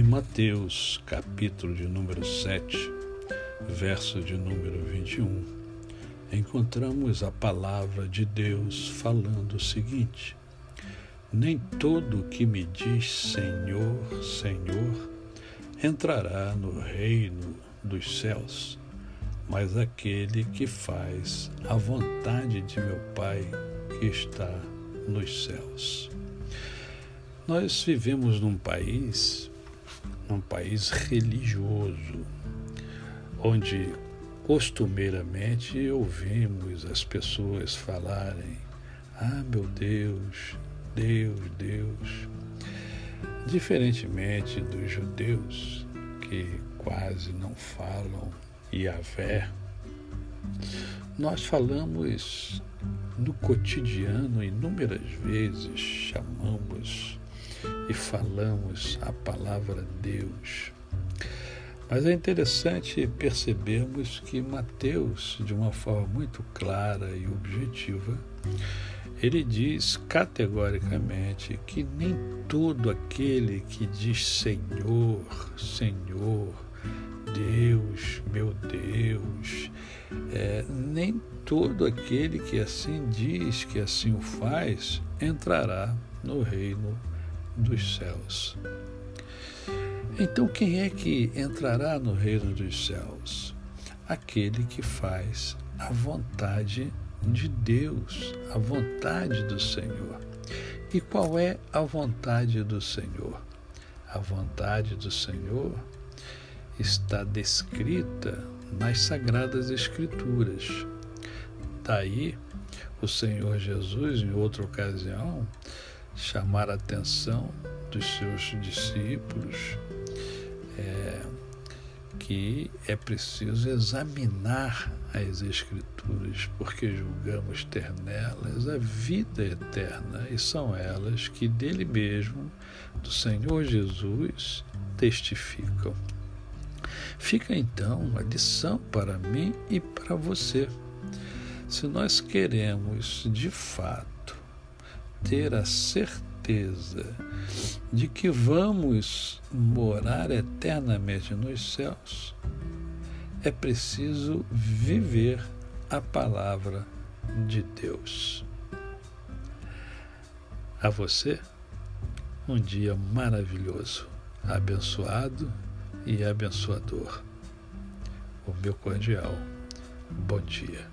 Mateus, capítulo de número 7, verso de número 21, encontramos a palavra de Deus falando o seguinte: Nem todo que me diz Senhor, Senhor, entrará no reino dos céus, mas aquele que faz a vontade de meu Pai que está nos céus. Nós vivemos num país, num país religioso, onde costumeiramente ouvimos as pessoas falarem: Ah, meu Deus, Deus, Deus. Diferentemente dos judeus, que quase não falam Yahvé, nós falamos no cotidiano inúmeras vezes, chamamos e falamos a palavra Deus. Mas é interessante percebermos que Mateus, de uma forma muito clara e objetiva, ele diz categoricamente que nem todo aquele que diz Senhor, Senhor, Deus, meu Deus, é, nem todo aquele que assim diz, que assim o faz, entrará no reino dos céus. Então, quem é que entrará no reino dos céus? Aquele que faz a vontade de Deus, a vontade do Senhor. E qual é a vontade do Senhor? A vontade do Senhor está descrita nas Sagradas Escrituras. Daí, o Senhor Jesus, em outra ocasião, chamar a atenção dos seus discípulos é, que é preciso examinar as Escrituras, porque julgamos ter nelas a vida eterna, e são elas que dele mesmo, do Senhor Jesus, testificam. Fica então a lição para mim e para você. Se nós queremos de fato ter a certeza de que vamos morar eternamente nos céus, é preciso viver a palavra de Deus. A você, um dia maravilhoso, abençoado e abençoador. O meu cordial bom dia.